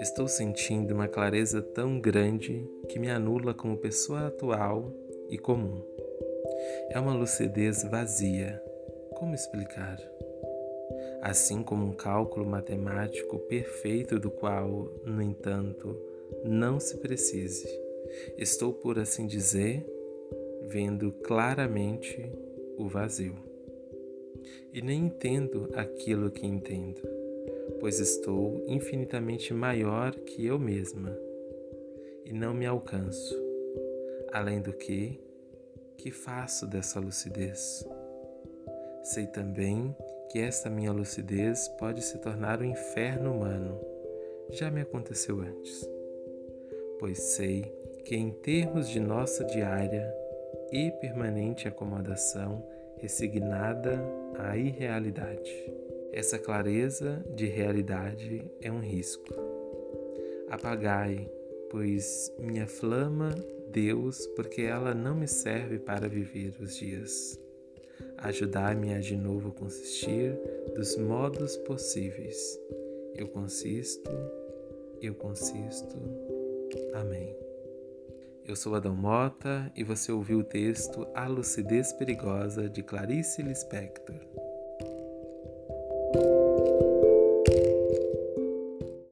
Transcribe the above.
Estou sentindo uma clareza tão grande que me anula como pessoa atual e comum. É uma lucidez vazia. Como explicar? Assim como um cálculo matemático perfeito do qual, no entanto, não se precise. Estou, por assim dizer, vendo claramente o vazio. E nem entendo aquilo que entendo, pois estou infinitamente maior que eu mesma e não me alcanço. Além do que, que faço dessa lucidez? Sei também que esta minha lucidez pode se tornar um inferno humano. Já me aconteceu antes. Pois sei que, em termos de nossa diária, e permanente acomodação resignada à irrealidade. Essa clareza de realidade é um risco. Apagai, pois minha flama, Deus, porque ela não me serve para viver os dias. Ajudai-me a de novo consistir dos modos possíveis. Eu consisto, eu consisto. Amém. Eu sou Adão Mota e você ouviu o texto A Lucidez Perigosa de Clarice Lispector.